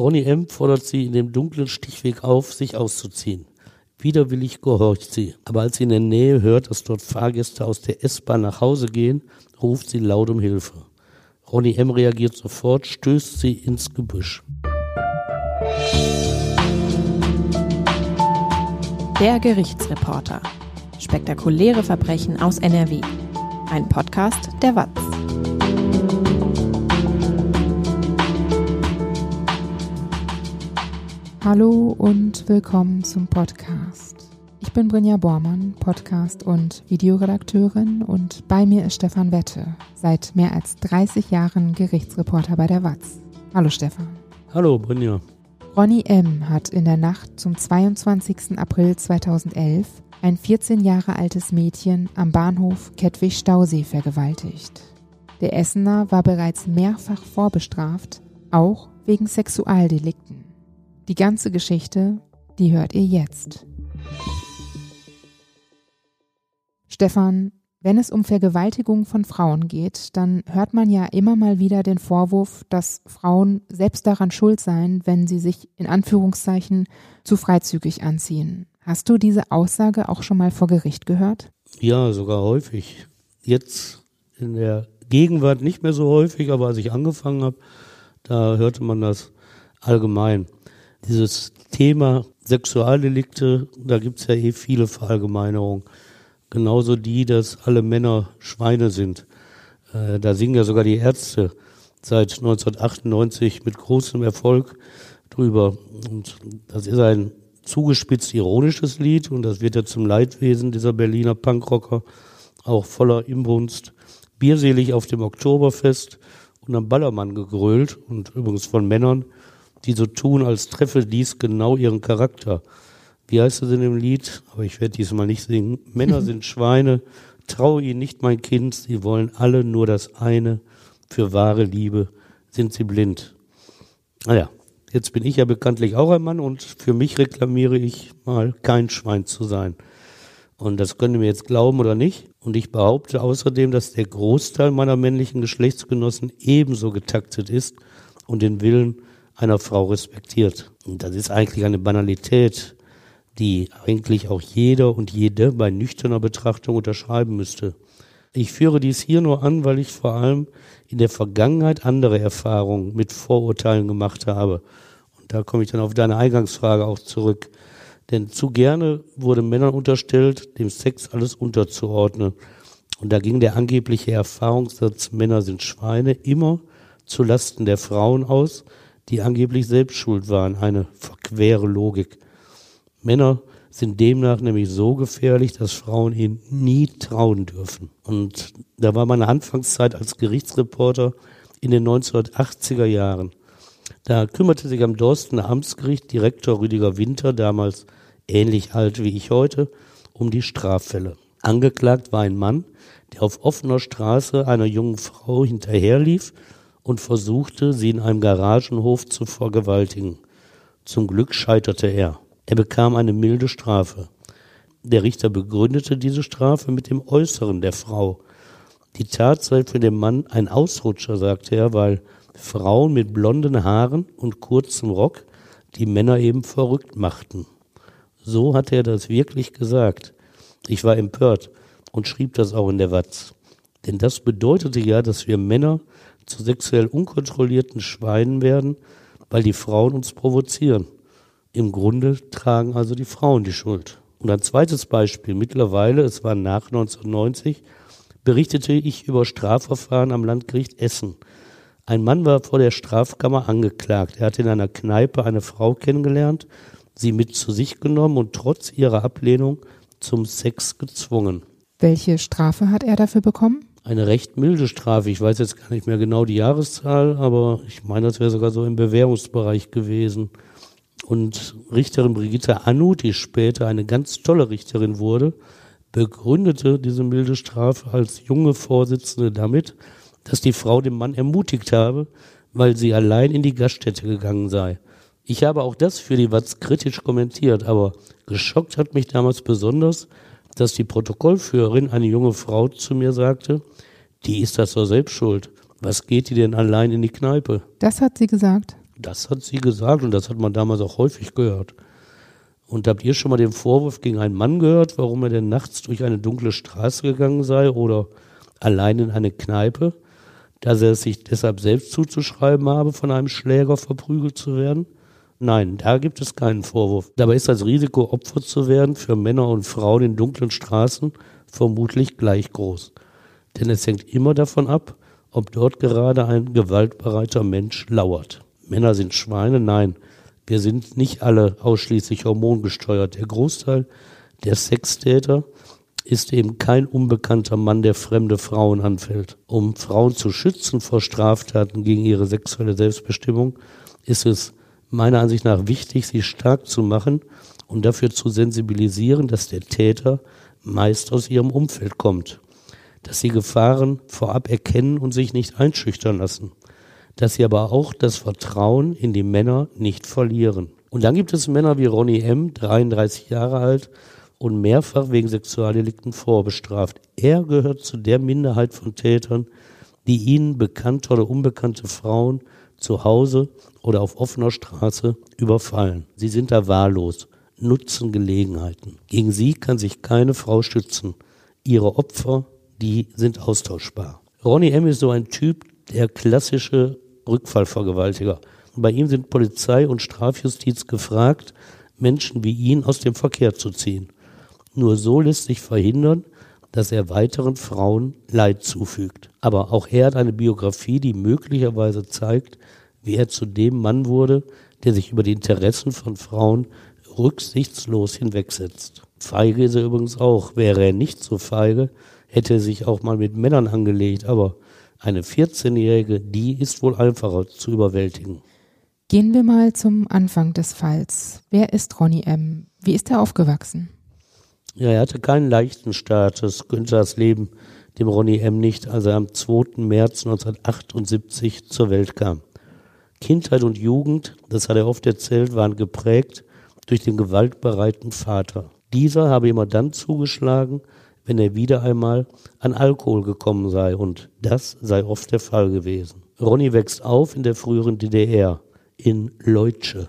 Ronny M. fordert sie in dem dunklen Stichweg auf, sich auszuziehen. Widerwillig gehorcht sie, aber als sie in der Nähe hört, dass dort Fahrgäste aus der S-Bahn nach Hause gehen, ruft sie laut um Hilfe. Ronny M. reagiert sofort, stößt sie ins Gebüsch. Der Gerichtsreporter. Spektakuläre Verbrechen aus NRW. Ein Podcast der WAZ. Hallo und willkommen zum Podcast. Ich bin Brinja Bormann, Podcast- und Videoredakteurin und bei mir ist Stefan Wette, seit mehr als 30 Jahren Gerichtsreporter bei der WAZ. Hallo Stefan. Hallo Brinja. Ronny M. hat in der Nacht zum 22. April 2011 ein 14 Jahre altes Mädchen am Bahnhof Kettwig-Stausee vergewaltigt. Der Essener war bereits mehrfach vorbestraft, auch wegen Sexualdelikten. Die ganze Geschichte, die hört ihr jetzt. Stefan, wenn es um Vergewaltigung von Frauen geht, dann hört man ja immer mal wieder den Vorwurf, dass Frauen selbst daran schuld seien, wenn sie sich in Anführungszeichen zu freizügig anziehen. Hast du diese Aussage auch schon mal vor Gericht gehört? Ja, sogar häufig. Jetzt in der Gegenwart nicht mehr so häufig, aber als ich angefangen habe, da hörte man das allgemein. Dieses Thema Sexualdelikte, da gibt's ja eh viele Verallgemeinerungen. Genauso die, dass alle Männer Schweine sind. Äh, da singen ja sogar die Ärzte seit 1998 mit großem Erfolg drüber. Und das ist ein zugespitzt ironisches Lied und das wird ja zum Leidwesen dieser Berliner Punkrocker auch voller Inbrunst bierselig auf dem Oktoberfest und am Ballermann gegrölt und übrigens von Männern, die so tun, als treffe dies genau ihren Charakter. Wie heißt es in dem Lied? Aber ich werde diesmal nicht singen. Männer sind Schweine, traue ihnen nicht mein Kind, sie wollen alle nur das eine, für wahre Liebe sind sie blind. Naja, jetzt bin ich ja bekanntlich auch ein Mann und für mich reklamiere ich mal kein Schwein zu sein. Und das könnt ihr mir jetzt glauben oder nicht. Und ich behaupte außerdem, dass der Großteil meiner männlichen Geschlechtsgenossen ebenso getaktet ist und den Willen einer Frau respektiert. Und das ist eigentlich eine Banalität, die eigentlich auch jeder und jede bei nüchterner Betrachtung unterschreiben müsste. Ich führe dies hier nur an, weil ich vor allem in der Vergangenheit andere Erfahrungen mit Vorurteilen gemacht habe. Und da komme ich dann auf deine Eingangsfrage auch zurück. Denn zu gerne wurde Männern unterstellt, dem Sex alles unterzuordnen. Und da ging der angebliche Erfahrungssatz, Männer sind Schweine, immer zu Lasten der Frauen aus, die angeblich selbst schuld waren. Eine verquere Logik. Männer sind demnach nämlich so gefährlich, dass Frauen ihnen nie trauen dürfen. Und da war meine Anfangszeit als Gerichtsreporter in den 1980er Jahren. Da kümmerte sich am Dorstener Amtsgericht Direktor Rüdiger Winter, damals ähnlich alt wie ich heute, um die Straffälle. Angeklagt war ein Mann, der auf offener Straße einer jungen Frau hinterherlief und versuchte, sie in einem Garagenhof zu vergewaltigen. Zum Glück scheiterte er. Er bekam eine milde Strafe. Der Richter begründete diese Strafe mit dem Äußeren der Frau. Die Tat sei für den Mann ein Ausrutscher, sagte er, weil Frauen mit blonden Haaren und kurzem Rock die Männer eben verrückt machten. So hat er das wirklich gesagt. Ich war empört und schrieb das auch in der Watz. Denn das bedeutete ja, dass wir Männer zu sexuell unkontrollierten Schweinen werden, weil die Frauen uns provozieren. Im Grunde tragen also die Frauen die Schuld. Und ein zweites Beispiel. Mittlerweile, es war nach 1990, berichtete ich über Strafverfahren am Landgericht Essen. Ein Mann war vor der Strafkammer angeklagt. Er hatte in einer Kneipe eine Frau kennengelernt, sie mit zu sich genommen und trotz ihrer Ablehnung zum Sex gezwungen. Welche Strafe hat er dafür bekommen? Eine recht milde Strafe. Ich weiß jetzt gar nicht mehr genau die Jahreszahl, aber ich meine, das wäre sogar so im Bewährungsbereich gewesen. Und Richterin Brigitte Anu, die später eine ganz tolle Richterin wurde, begründete diese milde Strafe als junge Vorsitzende damit, dass die Frau den Mann ermutigt habe, weil sie allein in die Gaststätte gegangen sei. Ich habe auch das für die Watz kritisch kommentiert, aber geschockt hat mich damals besonders, dass die Protokollführerin, eine junge Frau, zu mir sagte, die ist das doch selbst schuld. Was geht die denn allein in die Kneipe? Das hat sie gesagt. Das hat sie gesagt und das hat man damals auch häufig gehört. Und habt ihr schon mal den Vorwurf gegen einen Mann gehört, warum er denn nachts durch eine dunkle Straße gegangen sei oder allein in eine Kneipe, dass er es sich deshalb selbst zuzuschreiben habe, von einem Schläger verprügelt zu werden? Nein, da gibt es keinen Vorwurf. Dabei ist das Risiko, Opfer zu werden für Männer und Frauen in dunklen Straßen vermutlich gleich groß. Denn es hängt immer davon ab, ob dort gerade ein gewaltbereiter Mensch lauert. Männer sind Schweine? Nein. Wir sind nicht alle ausschließlich hormongesteuert. Der Großteil der Sextäter ist eben kein unbekannter Mann, der fremde Frauen anfällt. Um Frauen zu schützen vor Straftaten gegen ihre sexuelle Selbstbestimmung, ist es meiner Ansicht nach wichtig, sie stark zu machen und dafür zu sensibilisieren, dass der Täter meist aus ihrem Umfeld kommt, dass sie Gefahren vorab erkennen und sich nicht einschüchtern lassen, dass sie aber auch das Vertrauen in die Männer nicht verlieren. Und dann gibt es Männer wie Ronny M., 33 Jahre alt und mehrfach wegen Sexualdelikten vorbestraft. Er gehört zu der Minderheit von Tätern, die ihnen bekannte oder unbekannte Frauen zu Hause oder auf offener Straße überfallen. Sie sind da wahllos, nutzen Gelegenheiten. Gegen sie kann sich keine Frau stützen. Ihre Opfer, die sind austauschbar. Ronny M. ist so ein Typ, der klassische Rückfallvergewaltiger. Bei ihm sind Polizei und Strafjustiz gefragt, Menschen wie ihn aus dem Verkehr zu ziehen. Nur so lässt sich verhindern, dass er weiteren Frauen Leid zufügt. Aber auch er hat eine Biografie, die möglicherweise zeigt, wie er zu dem Mann wurde, der sich über die Interessen von Frauen rücksichtslos hinwegsetzt. Feige ist er übrigens auch. Wäre er nicht so feige, hätte er sich auch mal mit Männern angelegt. Aber eine 14-Jährige, die ist wohl einfacher zu überwältigen. Gehen wir mal zum Anfang des Falls. Wer ist Ronny M.? Wie ist er aufgewachsen? Ja, er hatte keinen leichten Start. Das das Leben dem Ronny M. nicht, als er am 2. März 1978 zur Welt kam. Kindheit und Jugend, das hat er oft erzählt, waren geprägt durch den gewaltbereiten Vater. Dieser habe immer dann zugeschlagen, wenn er wieder einmal an Alkohol gekommen sei und das sei oft der Fall gewesen. Ronny wächst auf in der früheren DDR, in Leutsche.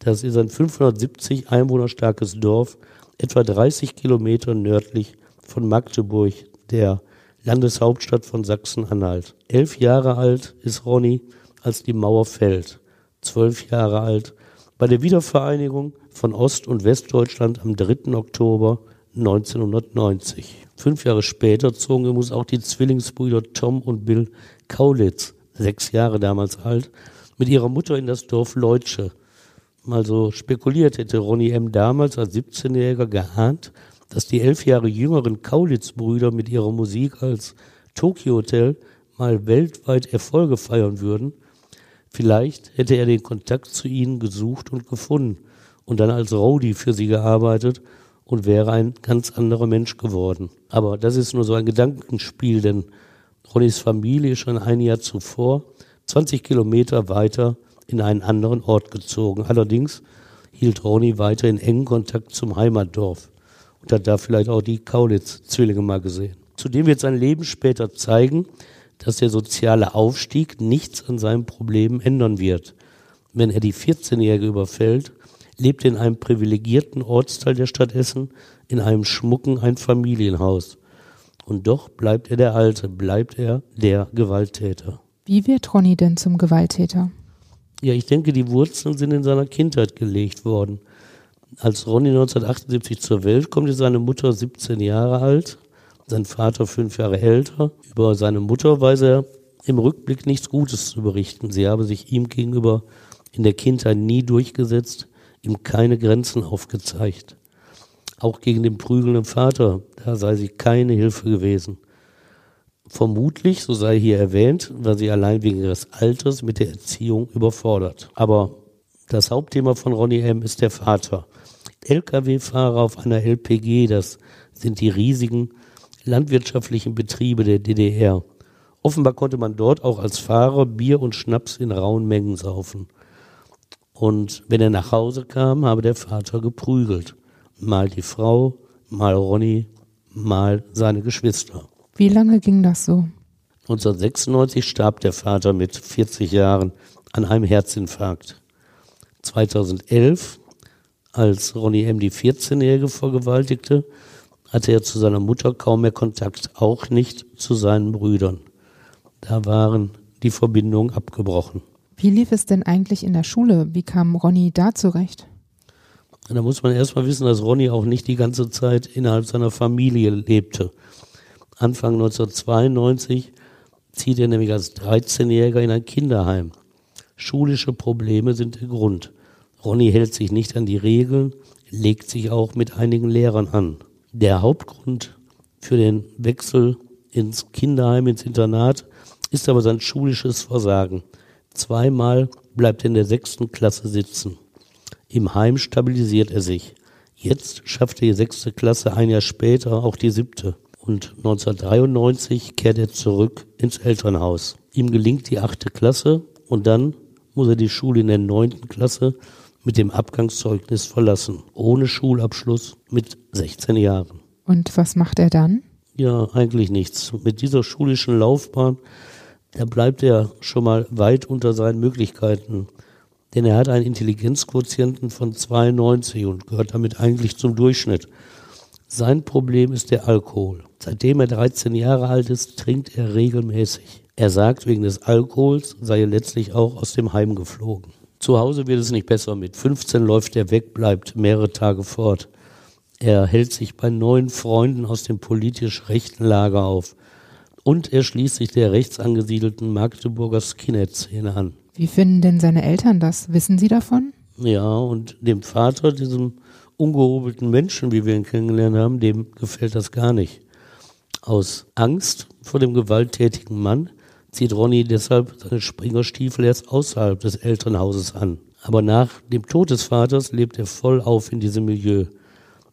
Das ist ein 570 Einwohner starkes Dorf, etwa 30 Kilometer nördlich von Magdeburg, der Landeshauptstadt von Sachsen-Anhalt. Elf Jahre alt ist Ronny, als die Mauer fällt. Zwölf Jahre alt. Bei der Wiedervereinigung von Ost- und Westdeutschland am 3. Oktober 1990. Fünf Jahre später zogen übrigens auch die Zwillingsbrüder Tom und Bill Kaulitz, sechs Jahre damals alt, mit ihrer Mutter in das Dorf Leutsche. Mal so spekuliert hätte Ronny M. damals als 17-Jähriger geahnt, dass die elf Jahre jüngeren Kaulitz-Brüder mit ihrer Musik als Tokyo Hotel mal weltweit Erfolge feiern würden Vielleicht hätte er den Kontakt zu ihnen gesucht und gefunden und dann als Rowdy für sie gearbeitet und wäre ein ganz anderer Mensch geworden. Aber das ist nur so ein Gedankenspiel, denn Ronnys Familie ist schon ein Jahr zuvor 20 Kilometer weiter in einen anderen Ort gezogen. Allerdings hielt Ronny weiter in engen Kontakt zum Heimatdorf und hat da vielleicht auch die Kaulitz-Zwillinge mal gesehen. Zudem wird sein Leben später zeigen, dass der soziale Aufstieg nichts an seinem Problem ändern wird. Wenn er die 14-Jährige überfällt, lebt er in einem privilegierten Ortsteil der Stadt Essen in einem schmucken Einfamilienhaus. Und doch bleibt er der Alte, bleibt er der Gewalttäter. Wie wird Ronny denn zum Gewalttäter? Ja, ich denke, die Wurzeln sind in seiner Kindheit gelegt worden. Als Ronny 1978 zur Welt kommt, ist seine Mutter 17 Jahre alt sein Vater fünf Jahre älter. Über seine Mutter weiß er im Rückblick nichts Gutes zu berichten. Sie habe sich ihm gegenüber in der Kindheit nie durchgesetzt, ihm keine Grenzen aufgezeigt. Auch gegen den prügelnden Vater, da sei sie keine Hilfe gewesen. Vermutlich, so sei hier erwähnt, war sie allein wegen ihres Alters mit der Erziehung überfordert. Aber das Hauptthema von Ronny M. ist der Vater. Lkw-Fahrer auf einer LPG, das sind die riesigen landwirtschaftlichen Betriebe der DDR. Offenbar konnte man dort auch als Fahrer Bier und Schnaps in rauen Mengen saufen. Und wenn er nach Hause kam, habe der Vater geprügelt. Mal die Frau, mal Ronny, mal seine Geschwister. Wie lange ging das so? 1996 starb der Vater mit 40 Jahren an einem Herzinfarkt. 2011, als Ronny M. die 14-Jährige vergewaltigte, hatte er zu seiner Mutter kaum mehr Kontakt, auch nicht zu seinen Brüdern. Da waren die Verbindungen abgebrochen. Wie lief es denn eigentlich in der Schule? Wie kam Ronny da zurecht? Da muss man erstmal wissen, dass Ronny auch nicht die ganze Zeit innerhalb seiner Familie lebte. Anfang 1992 zieht er nämlich als 13-Jähriger in ein Kinderheim. Schulische Probleme sind der Grund. Ronny hält sich nicht an die Regeln, legt sich auch mit einigen Lehrern an. Der Hauptgrund für den Wechsel ins Kinderheim, ins Internat, ist aber sein schulisches Versagen. Zweimal bleibt er in der sechsten Klasse sitzen. Im Heim stabilisiert er sich. Jetzt schafft er die sechste Klasse ein Jahr später auch die siebte. Und 1993 kehrt er zurück ins Elternhaus. Ihm gelingt die achte Klasse und dann muss er die Schule in der neunten Klasse mit dem Abgangszeugnis verlassen. Ohne Schulabschluss mit 16 Jahren. Und was macht er dann? Ja, eigentlich nichts. Mit dieser schulischen Laufbahn, da bleibt er schon mal weit unter seinen Möglichkeiten. Denn er hat einen Intelligenzquotienten von 92 und gehört damit eigentlich zum Durchschnitt. Sein Problem ist der Alkohol. Seitdem er 13 Jahre alt ist, trinkt er regelmäßig. Er sagt, wegen des Alkohols sei er letztlich auch aus dem Heim geflogen. Zu Hause wird es nicht besser. Mit 15 läuft er weg, bleibt mehrere Tage fort. Er hält sich bei neuen Freunden aus dem politisch rechten Lager auf. Und er schließt sich der rechts angesiedelten Magdeburger Skinhead-Szene an. Wie finden denn seine Eltern das? Wissen Sie davon? Ja, und dem Vater, diesem ungehobelten Menschen, wie wir ihn kennengelernt haben, dem gefällt das gar nicht. Aus Angst vor dem gewalttätigen Mann zieht Ronny deshalb seine Springerstiefel erst außerhalb des Elternhauses an. Aber nach dem Tod des Vaters lebt er voll auf in diesem Milieu.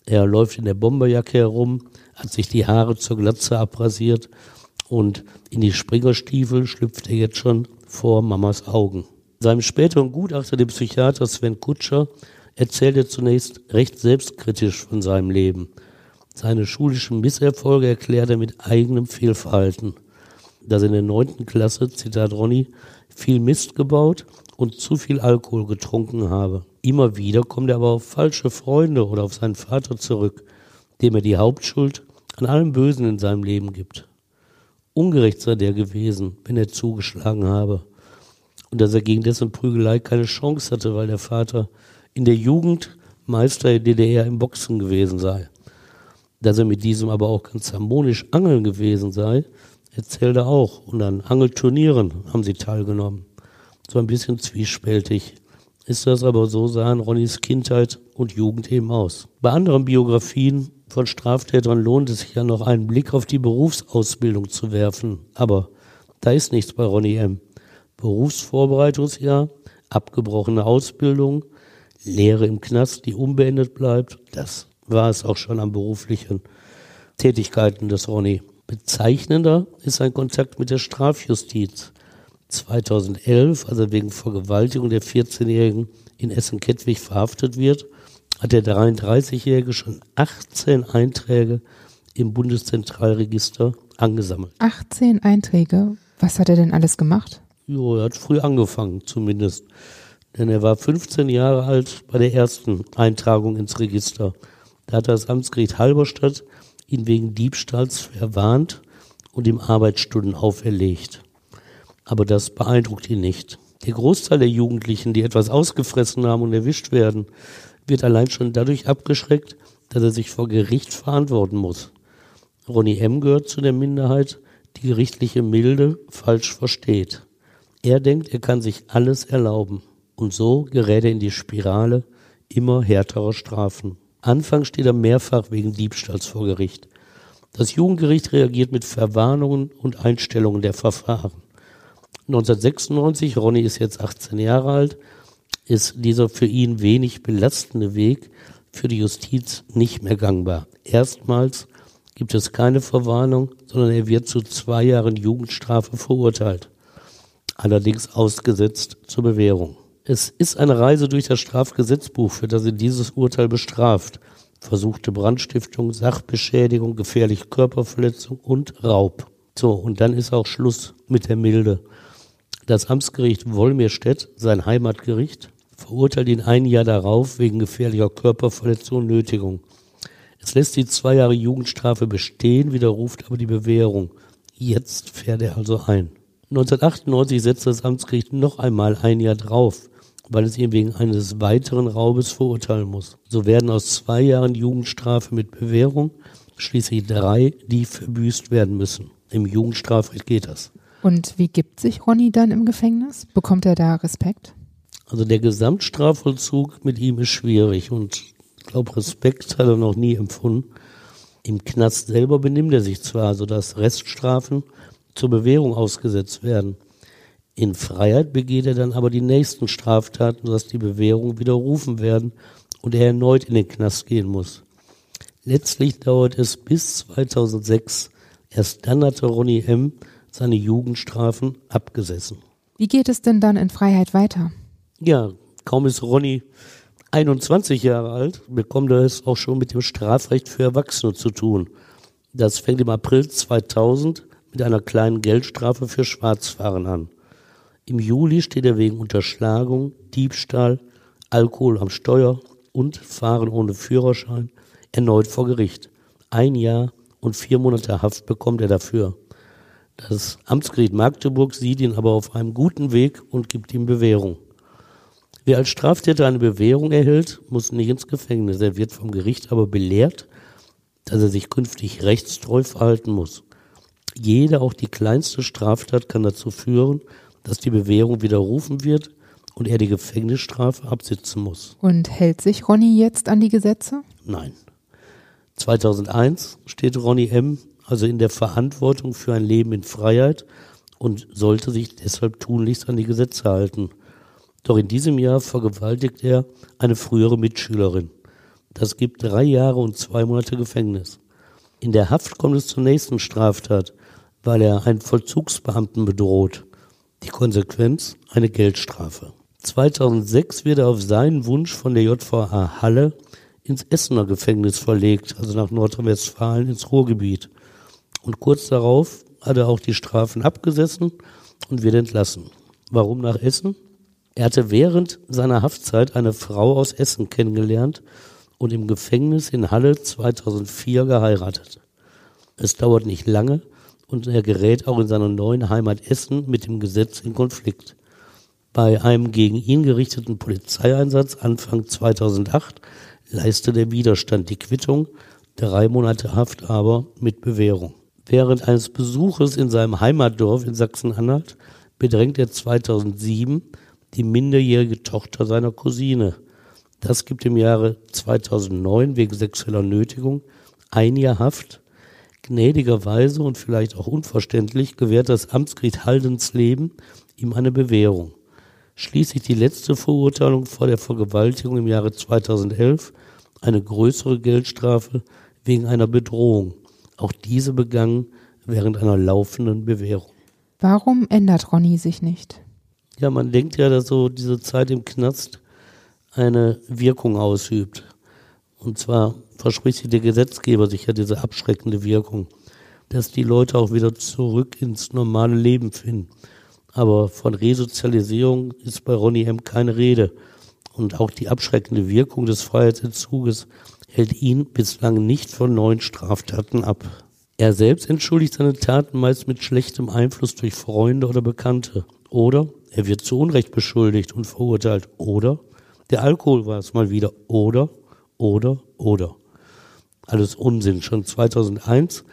Er läuft in der Bomberjacke herum, hat sich die Haare zur Glatze abrasiert und in die Springerstiefel schlüpft er jetzt schon vor Mamas Augen. Seinem späteren Gutachter, dem Psychiater Sven Kutscher, erzählt er zunächst recht selbstkritisch von seinem Leben. Seine schulischen Misserfolge erklärt er mit eigenem Fehlverhalten. Dass er in der neunten Klasse, Zitat Ronny, viel Mist gebaut und zu viel Alkohol getrunken habe. Immer wieder kommt er aber auf falsche Freunde oder auf seinen Vater zurück, dem er die Hauptschuld an allem Bösen in seinem Leben gibt. Ungerecht sei der gewesen, wenn er zugeschlagen habe. Und dass er gegen dessen Prügelei keine Chance hatte, weil der Vater in der Jugend Meister der DDR im Boxen gewesen sei. Dass er mit diesem aber auch ganz harmonisch angeln gewesen sei, erzählt er auch. Und an Angelturnieren haben sie teilgenommen. So ein bisschen zwiespältig ist das aber so sahen Ronnys Kindheit und Jugend eben aus. Bei anderen Biografien von Straftätern lohnt es sich ja noch einen Blick auf die Berufsausbildung zu werfen. Aber da ist nichts bei Ronny M. Berufsvorbereitungsjahr, abgebrochene Ausbildung, Lehre im Knast, die unbeendet bleibt, das war es auch schon an beruflichen Tätigkeiten des Ronny. Bezeichnender ist sein Kontakt mit der Strafjustiz. 2011, als er wegen Vergewaltigung der 14-Jährigen in Essen-Kettwig verhaftet wird, hat der 33-Jährige schon 18 Einträge im Bundeszentralregister angesammelt. 18 Einträge? Was hat er denn alles gemacht? Jo, er hat früh angefangen zumindest. Denn er war 15 Jahre alt bei der ersten Eintragung ins Register. Da hat das Amtsgericht Halberstadt ihn wegen Diebstahls verwarnt und ihm Arbeitsstunden auferlegt aber das beeindruckt ihn nicht. Der Großteil der Jugendlichen, die etwas ausgefressen haben und erwischt werden, wird allein schon dadurch abgeschreckt, dass er sich vor Gericht verantworten muss. Ronny M. gehört zu der Minderheit, die gerichtliche Milde falsch versteht. Er denkt, er kann sich alles erlauben. Und so gerät er in die Spirale immer härterer Strafen. Anfangs steht er mehrfach wegen Diebstahls vor Gericht. Das Jugendgericht reagiert mit Verwarnungen und Einstellungen der Verfahren. 1996, Ronny ist jetzt 18 Jahre alt, ist dieser für ihn wenig belastende Weg für die Justiz nicht mehr gangbar. Erstmals gibt es keine Verwarnung, sondern er wird zu zwei Jahren Jugendstrafe verurteilt. Allerdings ausgesetzt zur Bewährung. Es ist eine Reise durch das Strafgesetzbuch, für das er dieses Urteil bestraft. Versuchte Brandstiftung, Sachbeschädigung, gefährliche Körperverletzung und Raub. So, und dann ist auch Schluss mit der Milde. Das Amtsgericht Wolmirstedt, sein Heimatgericht, verurteilt ihn ein Jahr darauf wegen gefährlicher Körperverletzung und Nötigung. Es lässt die zwei Jahre Jugendstrafe bestehen, widerruft aber die Bewährung. Jetzt fährt er also ein. 1998 setzt das Amtsgericht noch einmal ein Jahr drauf, weil es ihn wegen eines weiteren Raubes verurteilen muss. So werden aus zwei Jahren Jugendstrafe mit Bewährung schließlich drei, die verbüßt werden müssen. Im Jugendstrafrecht geht das. Und wie gibt sich Ronny dann im Gefängnis? Bekommt er da Respekt? Also der Gesamtstrafvollzug mit ihm ist schwierig und ich glaube, Respekt hat er noch nie empfunden. Im Knast selber benimmt er sich zwar, sodass Reststrafen zur Bewährung ausgesetzt werden. In Freiheit begeht er dann aber die nächsten Straftaten, sodass die Bewährung widerrufen werden und er erneut in den Knast gehen muss. Letztlich dauert es bis 2006. Erst dann hatte Ronny M. seine Jugendstrafen abgesessen. Wie geht es denn dann in Freiheit weiter? Ja, kaum ist Ronny 21 Jahre alt, bekommt er es auch schon mit dem Strafrecht für Erwachsene zu tun. Das fängt im April 2000 mit einer kleinen Geldstrafe für Schwarzfahren an. Im Juli steht er wegen Unterschlagung, Diebstahl, Alkohol am Steuer und Fahren ohne Führerschein erneut vor Gericht. Ein Jahr und vier Monate Haft bekommt er dafür. Das Amtsgericht Magdeburg sieht ihn aber auf einem guten Weg und gibt ihm Bewährung. Wer als Straftäter eine Bewährung erhält, muss nicht ins Gefängnis. Er wird vom Gericht aber belehrt, dass er sich künftig rechtstreu verhalten muss. Jede, auch die kleinste Straftat kann dazu führen, dass die Bewährung widerrufen wird und er die Gefängnisstrafe absitzen muss. Und hält sich Ronny jetzt an die Gesetze? Nein. 2001 steht Ronny M. also in der Verantwortung für ein Leben in Freiheit und sollte sich deshalb tunlichst an die Gesetze halten. Doch in diesem Jahr vergewaltigt er eine frühere Mitschülerin. Das gibt drei Jahre und zwei Monate Gefängnis. In der Haft kommt es zur nächsten Straftat, weil er einen Vollzugsbeamten bedroht. Die Konsequenz? Eine Geldstrafe. 2006 wird er auf seinen Wunsch von der JVA Halle ins Essener Gefängnis verlegt, also nach Nordrhein-Westfalen ins Ruhrgebiet. Und kurz darauf hat er auch die Strafen abgesessen und wird entlassen. Warum nach Essen? Er hatte während seiner Haftzeit eine Frau aus Essen kennengelernt und im Gefängnis in Halle 2004 geheiratet. Es dauert nicht lange und er gerät auch in seiner neuen Heimat Essen mit dem Gesetz in Konflikt. Bei einem gegen ihn gerichteten Polizeieinsatz Anfang 2008 leistet der Widerstand die Quittung, drei Monate Haft aber mit Bewährung. Während eines Besuches in seinem Heimatdorf in Sachsen-Anhalt bedrängt er 2007 die minderjährige Tochter seiner Cousine. Das gibt im Jahre 2009 wegen sexueller Nötigung ein Jahr Haft. Gnädigerweise und vielleicht auch unverständlich gewährt das Amtsgericht Haldensleben ihm eine Bewährung. Schließlich die letzte Verurteilung vor der Vergewaltigung im Jahre 2011, eine größere Geldstrafe wegen einer Bedrohung. Auch diese begangen während einer laufenden Bewährung. Warum ändert Ronny sich nicht? Ja, man denkt ja, dass so diese Zeit im Knast eine Wirkung ausübt. Und zwar verspricht sich der Gesetzgeber sich ja diese abschreckende Wirkung, dass die Leute auch wieder zurück ins normale Leben finden. Aber von Resozialisierung ist bei Ronny M. keine Rede. Und auch die abschreckende Wirkung des Freiheitsentzuges hält ihn bislang nicht von neuen Straftaten ab. Er selbst entschuldigt seine Taten meist mit schlechtem Einfluss durch Freunde oder Bekannte. Oder er wird zu Unrecht beschuldigt und verurteilt. Oder der Alkohol war es mal wieder. Oder, oder, oder. Alles Unsinn. Schon 2001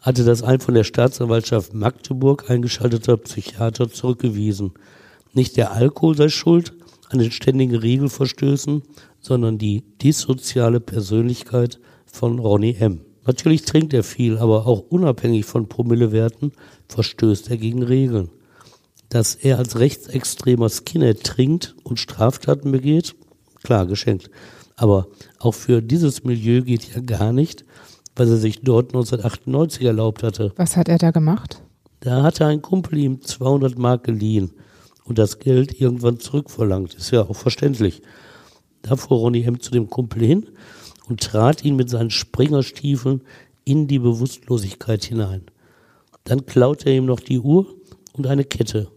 hatte das ein von der Staatsanwaltschaft Magdeburg eingeschalteter Psychiater zurückgewiesen. Nicht der Alkohol sei schuld an den ständigen Regelverstößen, sondern die dissoziale Persönlichkeit von Ronny M. Natürlich trinkt er viel, aber auch unabhängig von Promillewerten verstößt er gegen Regeln dass er als rechtsextremer Skinhead trinkt und Straftaten begeht, klar, geschenkt. Aber auch für dieses Milieu geht ja gar nicht, was er sich dort 1998 erlaubt hatte. Was hat er da gemacht? Da hatte ein Kumpel ihm 200 Mark geliehen und das Geld irgendwann zurückverlangt. Ist ja auch verständlich. Da fuhr Ronny M. zu dem Kumpel hin und trat ihn mit seinen Springerstiefeln in die Bewusstlosigkeit hinein. Dann klaute er ihm noch die Uhr und eine Kette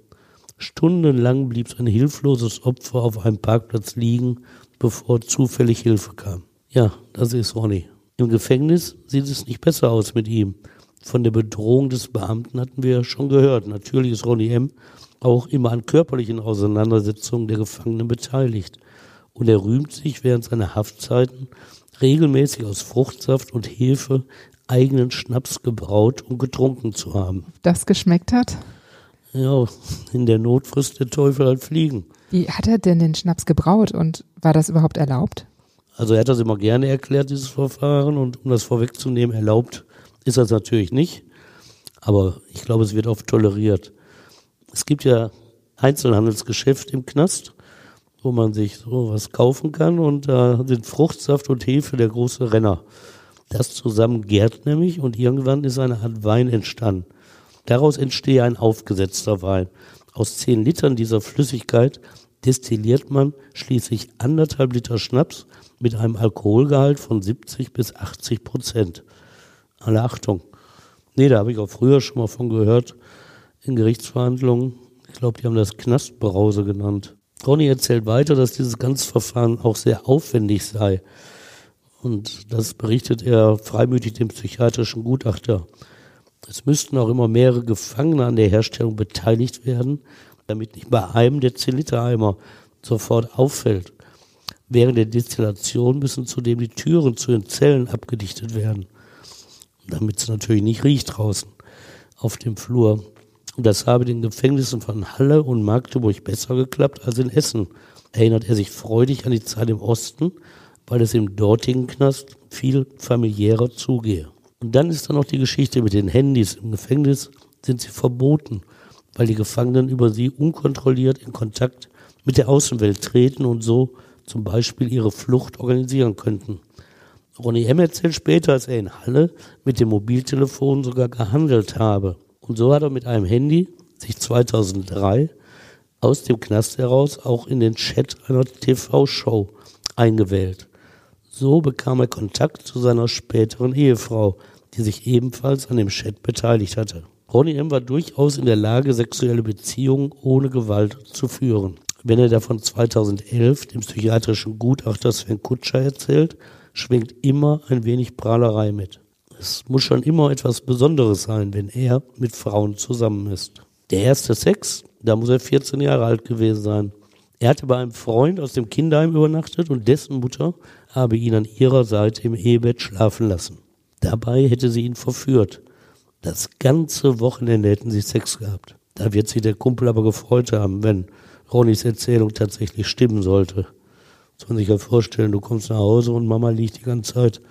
Stundenlang blieb sein hilfloses Opfer auf einem Parkplatz liegen, bevor zufällig Hilfe kam. Ja, das ist Ronny. Im Gefängnis sieht es nicht besser aus mit ihm. Von der Bedrohung des Beamten hatten wir schon gehört. Natürlich ist Ronny M. auch immer an körperlichen Auseinandersetzungen der Gefangenen beteiligt. Und er rühmt sich während seiner Haftzeiten regelmäßig aus Fruchtsaft und Hefe eigenen Schnaps gebraut und getrunken zu haben. Das geschmeckt hat? Ja, in der Not frisst der Teufel halt Fliegen. Wie hat er denn den Schnaps gebraut und war das überhaupt erlaubt? Also er hat das immer gerne erklärt, dieses Verfahren, und um das vorwegzunehmen, erlaubt ist das natürlich nicht. Aber ich glaube, es wird oft toleriert. Es gibt ja Einzelhandelsgeschäfte im Knast, wo man sich so was kaufen kann und da sind Fruchtsaft und Hefe der große Renner. Das zusammen gärt nämlich und irgendwann ist eine Art Wein entstanden. Daraus entstehe ein aufgesetzter Wein. Aus zehn Litern dieser Flüssigkeit destilliert man schließlich anderthalb Liter Schnaps mit einem Alkoholgehalt von 70 bis 80 Prozent. Alle Achtung. Nee, da habe ich auch früher schon mal von gehört in Gerichtsverhandlungen. Ich glaube, die haben das Knastbrause genannt. Ronny erzählt weiter, dass dieses ganze Verfahren auch sehr aufwendig sei. Und das berichtet er freimütig dem psychiatrischen Gutachter. Es müssten auch immer mehrere Gefangene an der Herstellung beteiligt werden, damit nicht bei einem der 10 Liter Eimer sofort auffällt. Während der Destillation müssen zudem die Türen zu den Zellen abgedichtet werden, damit es natürlich nicht riecht draußen auf dem Flur. Und das habe den Gefängnissen von Halle und Magdeburg besser geklappt als in Essen. Erinnert er sich freudig an die Zeit im Osten, weil es im dortigen Knast viel familiärer zugehe. Und dann ist da noch die Geschichte mit den Handys. Im Gefängnis sind sie verboten, weil die Gefangenen über sie unkontrolliert in Kontakt mit der Außenwelt treten und so zum Beispiel ihre Flucht organisieren könnten. Ronny M. erzählt später, dass er in Halle mit dem Mobiltelefon sogar gehandelt habe. Und so hat er mit einem Handy sich 2003 aus dem Knast heraus auch in den Chat einer TV-Show eingewählt. So bekam er Kontakt zu seiner späteren Ehefrau, die sich ebenfalls an dem Chat beteiligt hatte. Ronny M. war durchaus in der Lage, sexuelle Beziehungen ohne Gewalt zu führen. Wenn er davon 2011 dem psychiatrischen Gutachter Sven Kutscher erzählt, schwingt immer ein wenig Prahlerei mit. Es muss schon immer etwas Besonderes sein, wenn er mit Frauen zusammen ist. Der erste Sex, da muss er 14 Jahre alt gewesen sein. Er hatte bei einem Freund aus dem Kinderheim übernachtet und dessen Mutter habe ihn an ihrer Seite im Ehebett schlafen lassen. Dabei hätte sie ihn verführt. Das ganze Wochenende hätten sie Sex gehabt. Da wird sich der Kumpel aber gefreut haben, wenn Ronnys Erzählung tatsächlich stimmen sollte. Muss man sich ja vorstellen, du kommst nach Hause und Mama liegt die ganze Zeit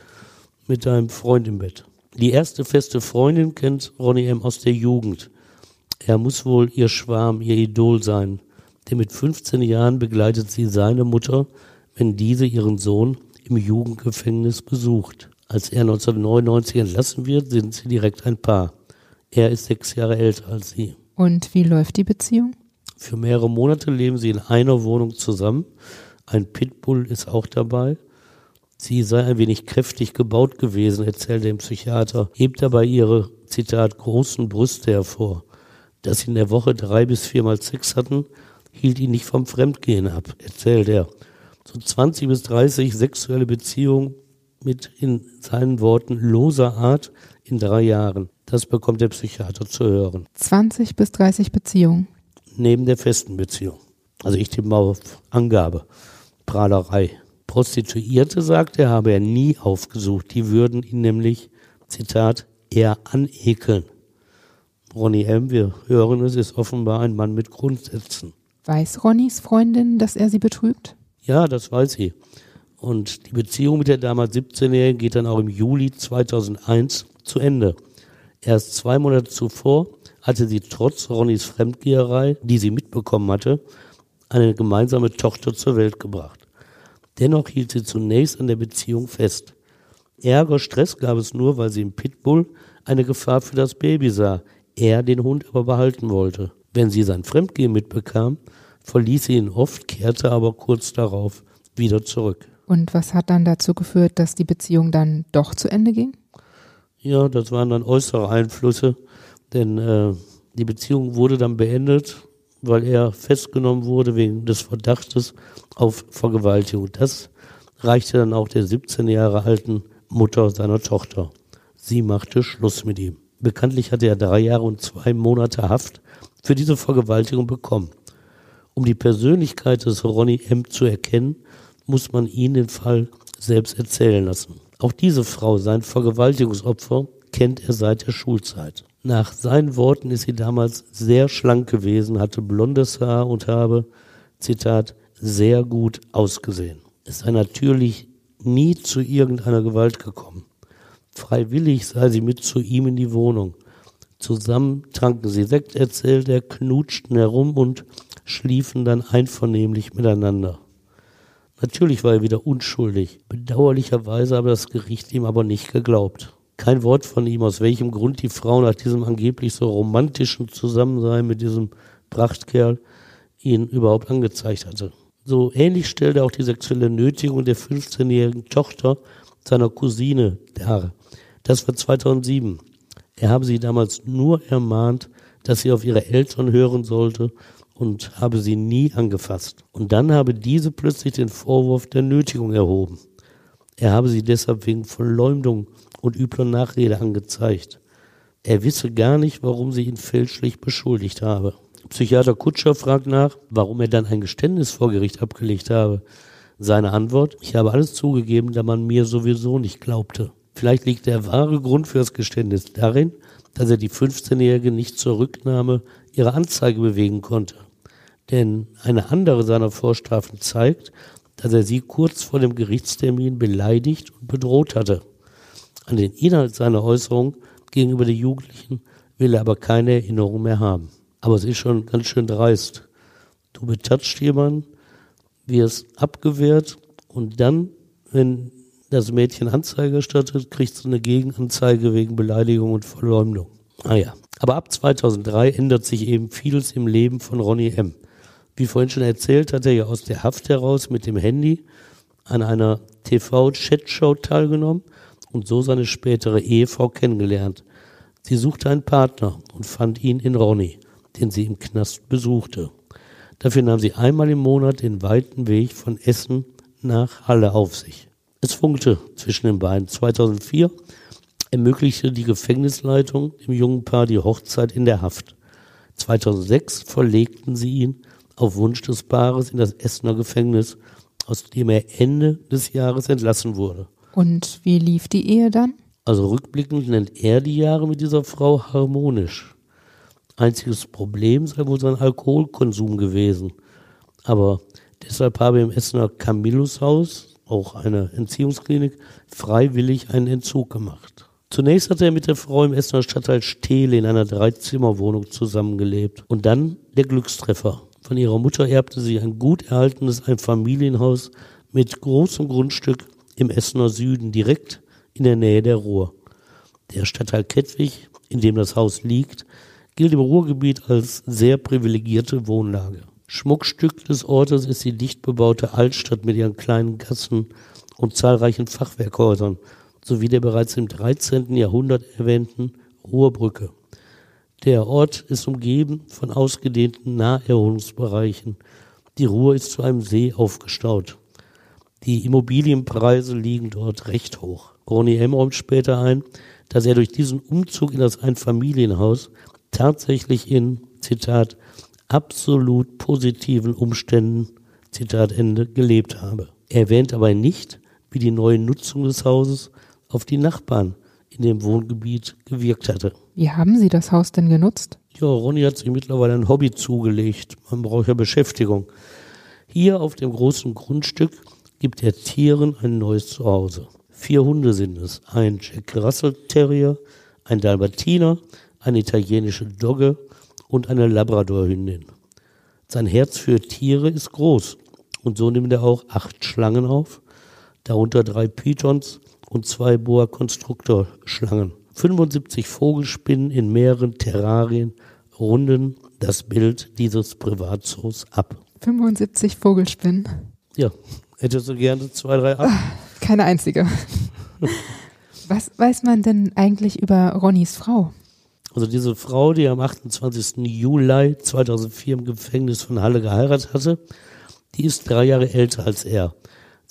mit deinem Freund im Bett. Die erste feste Freundin kennt Ronny M. aus der Jugend. Er muss wohl ihr Schwarm, ihr Idol sein. Denn mit 15 Jahren begleitet sie seine Mutter, wenn diese ihren Sohn im Jugendgefängnis besucht. Als er 1999 entlassen wird, sind sie direkt ein Paar. Er ist sechs Jahre älter als sie. Und wie läuft die Beziehung? Für mehrere Monate leben sie in einer Wohnung zusammen. Ein Pitbull ist auch dabei. Sie sei ein wenig kräftig gebaut gewesen, erzählt der Psychiater, hebt dabei ihre, Zitat, großen Brüste hervor. Dass sie in der Woche drei bis viermal Sex hatten, hielt ihn nicht vom Fremdgehen ab, erzählt er. So 20 bis 30 sexuelle Beziehungen mit in seinen Worten loser Art in drei Jahren. Das bekommt der Psychiater zu hören. 20 bis 30 Beziehungen. Neben der festen Beziehung. Also ich tippe mal auf Angabe. Prahlerei. Prostituierte, sagt er, habe er nie aufgesucht. Die würden ihn nämlich, Zitat, eher anekeln. Ronny M., wir hören es, ist offenbar ein Mann mit Grundsätzen. Weiß Ronnys Freundin, dass er sie betrügt? Ja, das weiß sie. Und die Beziehung mit der damals 17-Jährigen geht dann auch im Juli 2001 zu Ende. Erst zwei Monate zuvor hatte sie trotz Ronnys Fremdgeherei, die sie mitbekommen hatte, eine gemeinsame Tochter zur Welt gebracht. Dennoch hielt sie zunächst an der Beziehung fest. Ärger, Stress gab es nur, weil sie im Pitbull eine Gefahr für das Baby sah, er den Hund aber behalten wollte. Wenn sie sein Fremdgehen mitbekam, verließ sie ihn oft, kehrte aber kurz darauf wieder zurück. Und was hat dann dazu geführt, dass die Beziehung dann doch zu Ende ging? Ja, das waren dann äußere Einflüsse, denn äh, die Beziehung wurde dann beendet, weil er festgenommen wurde wegen des Verdachtes auf Vergewaltigung. Das reichte dann auch der 17 Jahre alten Mutter seiner Tochter. Sie machte Schluss mit ihm. Bekanntlich hatte er drei Jahre und zwei Monate Haft für diese Vergewaltigung bekommen. Um die Persönlichkeit des Ronny M. zu erkennen, muss man ihn den Fall selbst erzählen lassen. Auch diese Frau, sein Vergewaltigungsopfer, kennt er seit der Schulzeit. Nach seinen Worten ist sie damals sehr schlank gewesen, hatte blondes Haar und habe, Zitat, sehr gut ausgesehen. Es sei natürlich nie zu irgendeiner Gewalt gekommen. Freiwillig sei sie mit zu ihm in die Wohnung. Zusammen tranken sie Sekt, erzählt er, knutschten herum und schliefen dann einvernehmlich miteinander. Natürlich war er wieder unschuldig. Bedauerlicherweise habe das Gericht ihm aber nicht geglaubt. Kein Wort von ihm, aus welchem Grund die Frau nach diesem angeblich so romantischen Zusammensein mit diesem Prachtkerl ihn überhaupt angezeigt hatte. So ähnlich stellte auch die sexuelle Nötigung der 15-jährigen Tochter seiner Cousine dar. Das war 2007. Er habe sie damals nur ermahnt, dass sie auf ihre Eltern hören sollte und habe sie nie angefasst. Und dann habe diese plötzlich den Vorwurf der Nötigung erhoben. Er habe sie deshalb wegen Verleumdung und übler Nachrede angezeigt. Er wisse gar nicht, warum sie ihn fälschlich beschuldigt habe. Psychiater Kutscher fragt nach, warum er dann ein Geständnis vor Gericht abgelegt habe. Seine Antwort, ich habe alles zugegeben, da man mir sowieso nicht glaubte. Vielleicht liegt der wahre Grund für das Geständnis darin, dass er die 15-Jährige nicht zur Rücknahme ihrer Anzeige bewegen konnte. Denn eine andere seiner Vorstrafen zeigt, dass er sie kurz vor dem Gerichtstermin beleidigt und bedroht hatte. An den Inhalt seiner Äußerung gegenüber den Jugendlichen will er aber keine Erinnerung mehr haben. Aber es ist schon ganz schön dreist. Du betatscht jemanden, wirst abgewehrt und dann, wenn das Mädchen Anzeige erstattet, kriegst du eine Gegenanzeige wegen Beleidigung und Verleumdung. Ah ja. Aber ab 2003 ändert sich eben vieles im Leben von Ronny M. Wie vorhin schon erzählt, hat er ja aus der Haft heraus mit dem Handy an einer TV-Chatshow teilgenommen und so seine spätere Ehefrau kennengelernt. Sie suchte einen Partner und fand ihn in Ronny, den sie im Knast besuchte. Dafür nahm sie einmal im Monat den weiten Weg von Essen nach Halle auf sich. Es funkte zwischen den beiden. 2004 ermöglichte die Gefängnisleitung dem jungen Paar die Hochzeit in der Haft. 2006 verlegten sie ihn auf Wunsch des Paares in das Essener Gefängnis, aus dem er Ende des Jahres entlassen wurde. Und wie lief die Ehe dann? Also rückblickend nennt er die Jahre mit dieser Frau harmonisch. Einziges Problem sei wohl sein Alkoholkonsum gewesen. Aber deshalb habe er im Essener Camillus-Haus auch eine Entziehungsklinik, freiwillig einen Entzug gemacht. Zunächst hat er mit der Frau im Essener Stadtteil Stehle in einer Dreizimmerwohnung zusammengelebt. Und dann der Glückstreffer. Von ihrer Mutter erbte sie ein gut erhaltenes Einfamilienhaus mit großem Grundstück im Essener Süden, direkt in der Nähe der Ruhr. Der Stadtteil Kettwig, in dem das Haus liegt, gilt im Ruhrgebiet als sehr privilegierte Wohnlage. Schmuckstück des Ortes ist die dicht bebaute Altstadt mit ihren kleinen Gassen und zahlreichen Fachwerkhäusern sowie der bereits im 13. Jahrhundert erwähnten Ruhrbrücke. Der Ort ist umgeben von ausgedehnten Naherholungsbereichen. Die Ruhr ist zu einem See aufgestaut. Die Immobilienpreise liegen dort recht hoch. Ronny M. räumt später ein, dass er durch diesen Umzug in das Einfamilienhaus tatsächlich in, Zitat, absolut positiven Umständen, Zitat Ende, gelebt habe. Er erwähnt aber nicht, wie die neue Nutzung des Hauses auf die Nachbarn in dem Wohngebiet gewirkt hatte. Wie haben Sie das Haus denn genutzt? Ja, Ronny hat sich mittlerweile ein Hobby zugelegt. Man braucht ja Beschäftigung. Hier auf dem großen Grundstück gibt er Tieren ein neues Zuhause. Vier Hunde sind es. Ein Jack Russell Terrier, ein Dalmatiner, eine italienische Dogge und eine Labradorhündin. Sein Herz für Tiere ist groß und so nimmt er auch acht Schlangen auf, darunter drei Pythons und zwei Boa Constrictor Schlangen. 75 Vogelspinnen in mehreren Terrarien runden das Bild dieses Privatzoos ab. 75 Vogelspinnen. Ja, hättest du gerne zwei, drei ab? Keine einzige. Was weiß man denn eigentlich über Ronnys Frau? Also diese Frau, die am 28. Juli 2004 im Gefängnis von Halle geheiratet hatte, die ist drei Jahre älter als er.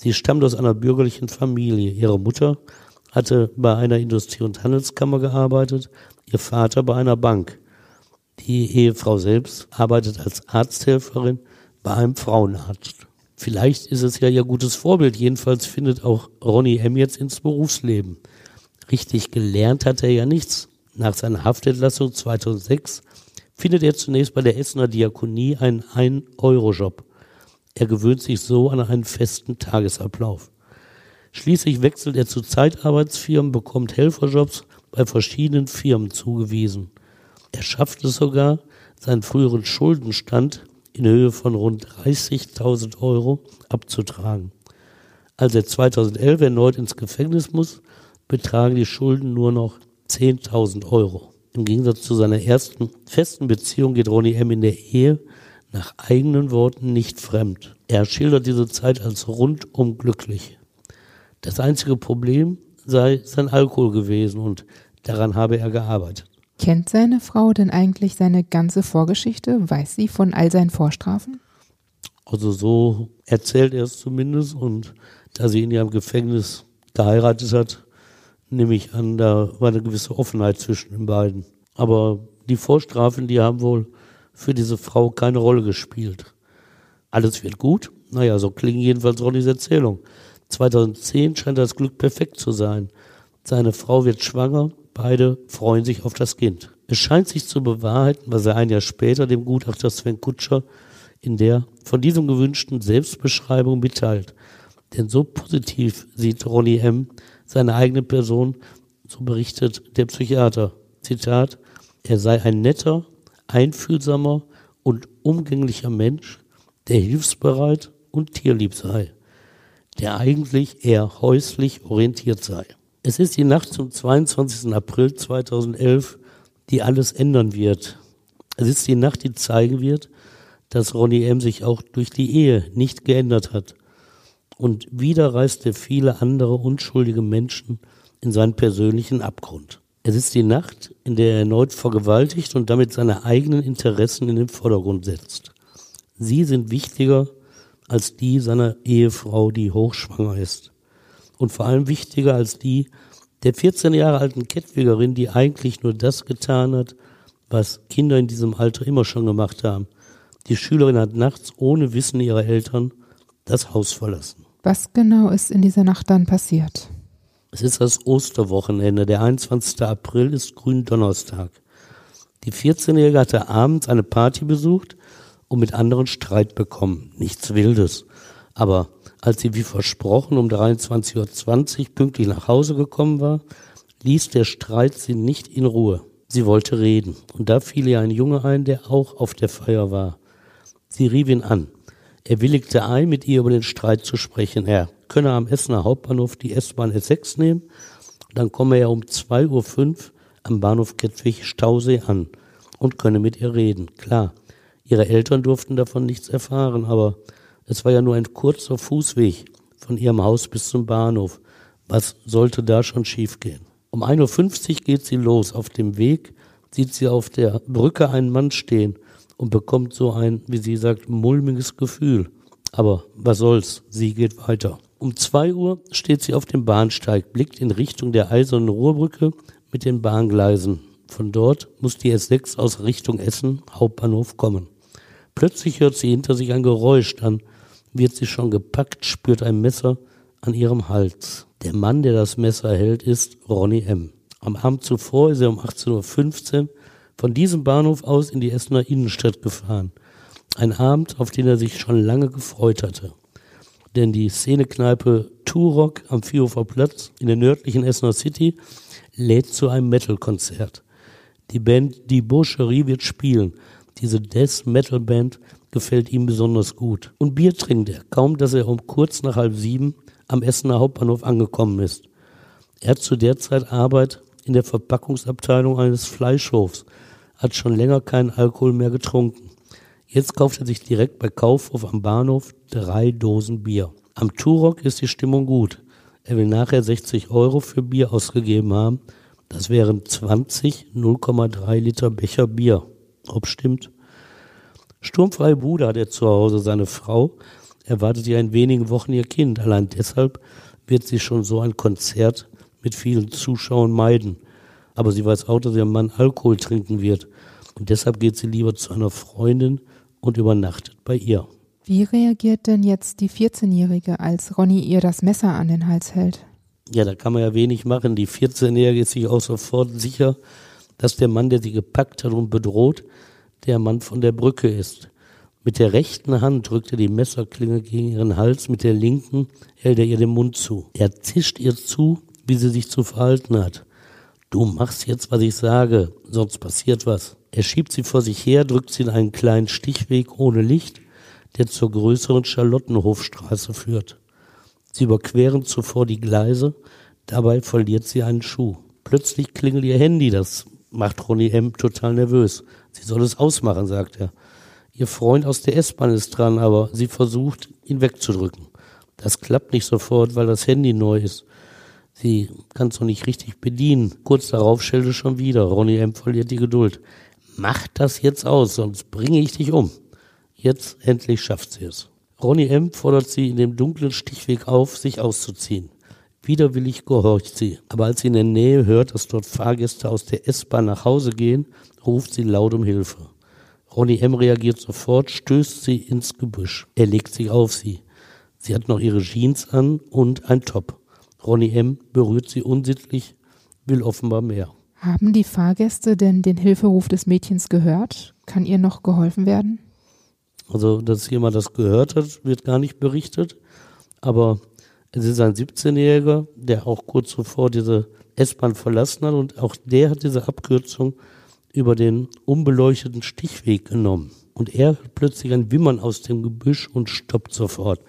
Sie stammt aus einer bürgerlichen Familie. Ihre Mutter hatte bei einer Industrie- und Handelskammer gearbeitet, ihr Vater bei einer Bank. Die Ehefrau selbst arbeitet als Arzthelferin bei einem Frauenarzt. Vielleicht ist es ja ihr gutes Vorbild. Jedenfalls findet auch Ronny M. jetzt ins Berufsleben. Richtig gelernt hat er ja nichts. Nach seiner Haftentlassung 2006 findet er zunächst bei der Essener Diakonie einen 1-Euro-Job. Er gewöhnt sich so an einen festen Tagesablauf. Schließlich wechselt er zu Zeitarbeitsfirmen, bekommt Helferjobs bei verschiedenen Firmen zugewiesen. Er schafft es sogar, seinen früheren Schuldenstand in Höhe von rund 30.000 Euro abzutragen. Als er 2011 erneut ins Gefängnis muss, betragen die Schulden nur noch 10.000 Euro. Im Gegensatz zu seiner ersten festen Beziehung geht Ronny M. in der Ehe nach eigenen Worten nicht fremd. Er schildert diese Zeit als rundum glücklich. Das einzige Problem sei sein Alkohol gewesen und daran habe er gearbeitet. Kennt seine Frau denn eigentlich seine ganze Vorgeschichte? Weiß sie von all seinen Vorstrafen? Also so erzählt er es zumindest und da sie in ihrem Gefängnis geheiratet hat, nehme ich an, da war eine gewisse Offenheit zwischen den beiden. Aber die Vorstrafen, die haben wohl für diese Frau keine Rolle gespielt. Alles wird gut. Naja, so klingen jedenfalls Ronnys Erzählung. 2010 scheint das Glück perfekt zu sein. Seine Frau wird schwanger Beide freuen sich auf das Kind. Es scheint sich zu bewahrheiten, was er ein Jahr später dem Gutachter Sven Kutscher in der von diesem gewünschten Selbstbeschreibung mitteilt. Denn so positiv sieht Ronny M. seine eigene Person, so berichtet der Psychiater. Zitat, er sei ein netter, einfühlsamer und umgänglicher Mensch, der hilfsbereit und tierlieb sei, der eigentlich eher häuslich orientiert sei. Es ist die Nacht zum 22. April 2011, die alles ändern wird. Es ist die Nacht, die zeigen wird, dass Ronny M. sich auch durch die Ehe nicht geändert hat. Und wieder reißt er viele andere unschuldige Menschen in seinen persönlichen Abgrund. Es ist die Nacht, in der er erneut vergewaltigt und damit seine eigenen Interessen in den Vordergrund setzt. Sie sind wichtiger als die seiner Ehefrau, die hochschwanger ist und vor allem wichtiger als die der 14 Jahre alten Kettwigerin, die eigentlich nur das getan hat, was Kinder in diesem Alter immer schon gemacht haben. Die Schülerin hat nachts ohne Wissen ihrer Eltern das Haus verlassen. Was genau ist in dieser Nacht dann passiert? Es ist das Osterwochenende. Der 21. April ist Gründonnerstag. Die 14-Jährige hatte abends eine Party besucht und mit anderen Streit bekommen. Nichts Wildes. Aber als sie wie versprochen um 23.20 Uhr pünktlich nach Hause gekommen war, ließ der Streit sie nicht in Ruhe. Sie wollte reden. Und da fiel ihr ein Junge ein, der auch auf der Feier war. Sie rief ihn an. Er willigte ein, mit ihr über den Streit zu sprechen. Er könne am Essener Hauptbahnhof die S-Bahn S6 nehmen. Dann komme er um 2.05 Uhr am Bahnhof Kettwig Stausee an und könne mit ihr reden. Klar, ihre Eltern durften davon nichts erfahren, aber es war ja nur ein kurzer Fußweg von ihrem Haus bis zum Bahnhof. Was sollte da schon schiefgehen? Um 1.50 Uhr geht sie los. Auf dem Weg sieht sie auf der Brücke einen Mann stehen und bekommt so ein, wie sie sagt, mulmiges Gefühl. Aber was soll's, sie geht weiter. Um zwei Uhr steht sie auf dem Bahnsteig, blickt in Richtung der eisernen Ruhrbrücke mit den Bahngleisen. Von dort muss die S6 aus Richtung Essen Hauptbahnhof kommen. Plötzlich hört sie hinter sich ein Geräusch, dann wird sie schon gepackt, spürt ein Messer an ihrem Hals. Der Mann, der das Messer hält, ist Ronny M. Am Abend zuvor ist er um 18.15 Uhr von diesem Bahnhof aus in die Essener Innenstadt gefahren. Ein Abend, auf den er sich schon lange gefreut hatte. Denn die Szenekneipe Turok am Vierhofer Platz in der nördlichen Essener City lädt zu einem Metal-Konzert. Die Band Die Boucherie wird spielen. Diese Death Metal Band gefällt ihm besonders gut. Und Bier trinkt er, kaum dass er um kurz nach halb sieben am Essener Hauptbahnhof angekommen ist. Er hat zu der Zeit Arbeit in der Verpackungsabteilung eines Fleischhofs, hat schon länger keinen Alkohol mehr getrunken. Jetzt kauft er sich direkt bei Kaufhof am Bahnhof drei Dosen Bier. Am Turok ist die Stimmung gut. Er will nachher 60 Euro für Bier ausgegeben haben, Das wären 20 0,3 Liter Becher Bier. Ob stimmt? Sturmfreie Bude hat er zu Hause. Seine Frau erwartet ja in wenigen Wochen ihr Kind. Allein deshalb wird sie schon so ein Konzert mit vielen Zuschauern meiden. Aber sie weiß auch, dass ihr Mann Alkohol trinken wird. Und deshalb geht sie lieber zu einer Freundin und übernachtet bei ihr. Wie reagiert denn jetzt die 14-Jährige, als Ronny ihr das Messer an den Hals hält? Ja, da kann man ja wenig machen. Die 14-Jährige ist sich auch sofort sicher, dass der Mann, der sie gepackt hat und bedroht, der Mann von der Brücke ist. Mit der rechten Hand drückt er die Messerklinge gegen ihren Hals, mit der linken hält er ihr den Mund zu. Er zischt ihr zu, wie sie sich zu verhalten hat. Du machst jetzt, was ich sage, sonst passiert was. Er schiebt sie vor sich her, drückt sie in einen kleinen Stichweg ohne Licht, der zur größeren Charlottenhofstraße führt. Sie überqueren zuvor die Gleise, dabei verliert sie einen Schuh. Plötzlich klingelt ihr Handy, das macht Ronny M. total nervös. Sie soll es ausmachen, sagt er. Ihr Freund aus der S-Bahn ist dran, aber sie versucht, ihn wegzudrücken. Das klappt nicht sofort, weil das Handy neu ist. Sie kann es noch nicht richtig bedienen. Kurz darauf schellt es schon wieder. Ronny M. verliert die Geduld. Mach das jetzt aus, sonst bringe ich dich um. Jetzt endlich schafft sie es. Ronny M. fordert sie in dem dunklen Stichweg auf, sich auszuziehen. Widerwillig gehorcht sie, aber als sie in der Nähe hört, dass dort Fahrgäste aus der S-Bahn nach Hause gehen, ruft sie laut um Hilfe. Ronny M. reagiert sofort, stößt sie ins Gebüsch. Er legt sich auf sie. Sie hat noch ihre Jeans an und ein Top. Ronny M. berührt sie unsittlich, will offenbar mehr. Haben die Fahrgäste denn den Hilferuf des Mädchens gehört? Kann ihr noch geholfen werden? Also, dass jemand das gehört hat, wird gar nicht berichtet. Aber es ist ein 17-Jähriger, der auch kurz zuvor diese S-Bahn verlassen hat und auch der hat diese Abkürzung über den unbeleuchteten Stichweg genommen. Und er hört plötzlich ein Wimmern aus dem Gebüsch und stoppt sofort.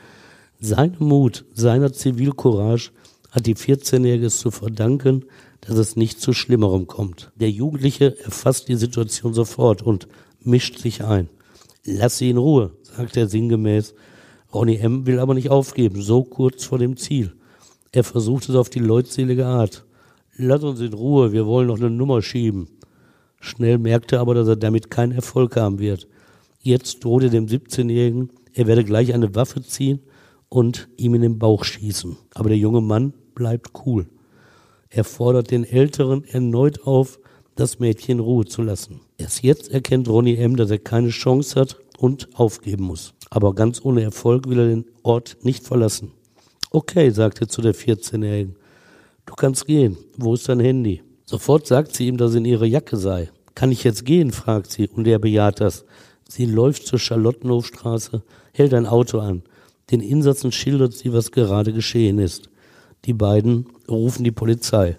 Seinem Mut, seiner Zivilcourage hat die 14-Jährige es zu verdanken, dass es nicht zu Schlimmerem kommt. Der Jugendliche erfasst die Situation sofort und mischt sich ein. Lass sie in Ruhe, sagt er sinngemäß. Ronny M. will aber nicht aufgeben, so kurz vor dem Ziel. Er versucht es auf die leutselige Art. Lass uns in Ruhe, wir wollen noch eine Nummer schieben. Schnell merkte er aber, dass er damit keinen Erfolg haben wird. Jetzt droht er dem 17-Jährigen, er werde gleich eine Waffe ziehen und ihm in den Bauch schießen. Aber der junge Mann bleibt cool. Er fordert den Älteren erneut auf, das Mädchen Ruhe zu lassen. Erst jetzt erkennt Ronny M., dass er keine Chance hat und aufgeben muss. Aber ganz ohne Erfolg will er den Ort nicht verlassen. Okay, sagt er zu der 14-Jährigen. Du kannst gehen. Wo ist dein Handy? Sofort sagt sie ihm, dass in ihrer Jacke sei. Kann ich jetzt gehen? fragt sie und er bejaht das. Sie läuft zur Charlottenhofstraße, hält ein Auto an. Den Insassen schildert sie, was gerade geschehen ist. Die beiden rufen die Polizei.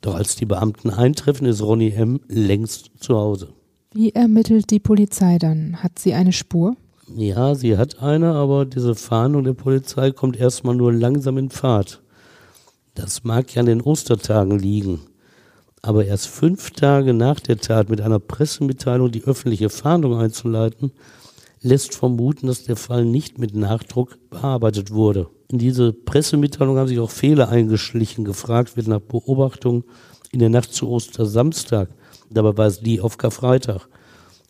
Doch als die Beamten eintreffen, ist Ronny M. längst zu Hause. Wie ermittelt die Polizei dann? Hat sie eine Spur? Ja, sie hat eine, aber diese Fahndung der Polizei kommt erstmal nur langsam in Fahrt. Das mag ja an den Ostertagen liegen. Aber erst fünf Tage nach der Tat mit einer Pressemitteilung die öffentliche Fahndung einzuleiten, lässt vermuten, dass der Fall nicht mit Nachdruck bearbeitet wurde. In diese Pressemitteilung haben sich auch Fehler eingeschlichen. Gefragt wird nach Beobachtung in der Nacht zu Ostersamstag. Dabei war es die auf Karfreitag.